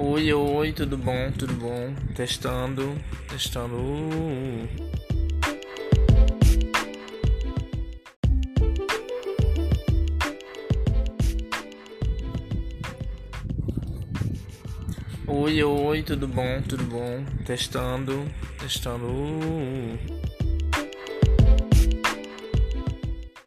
Oi, oi, tudo bom? Tudo bom? Testando, testando. Oi, oi, tudo bom? Tudo bom? Testando, testando.